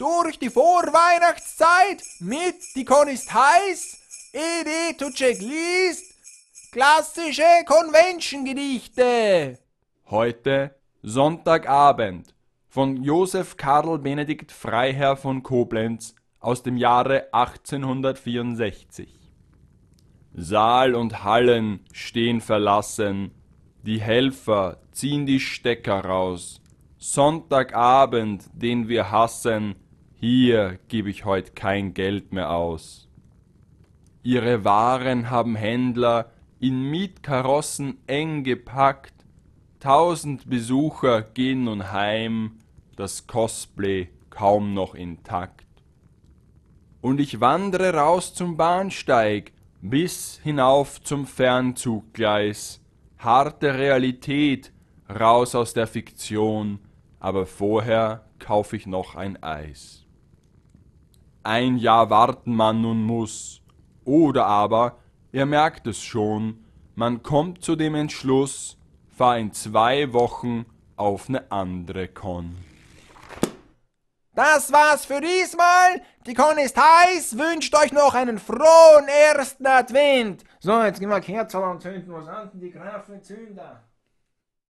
durch die Vorweihnachtszeit mit Die Con ist heiß, Edi Tucek liest, klassische Convention-Gedichte. Heute Sonntagabend von Josef Karl Benedikt Freiherr von Koblenz aus dem Jahre 1864. Saal und Hallen stehen verlassen, die Helfer ziehen die Stecker raus. Sonntagabend, den wir hassen, hier geb ich heut kein Geld mehr aus. Ihre Waren haben Händler in Mietkarossen eng gepackt, tausend Besucher gehen nun heim, das Cosplay kaum noch intakt. Und ich wandre raus zum Bahnsteig, bis hinauf zum Fernzuggleis, harte Realität, raus aus der Fiktion, aber vorher kauf ich noch ein Eis. Ein Jahr warten man nun muss, oder aber, ihr merkt es schon, man kommt zu dem Entschluss, fahr in zwei Wochen auf ne andere Con. Das war's für diesmal. Die Con ist heiß. Wünscht euch noch einen frohen ersten Advent. So, jetzt gehen wir Kerzen anzünden. Was sind denn die Grafen Zünder?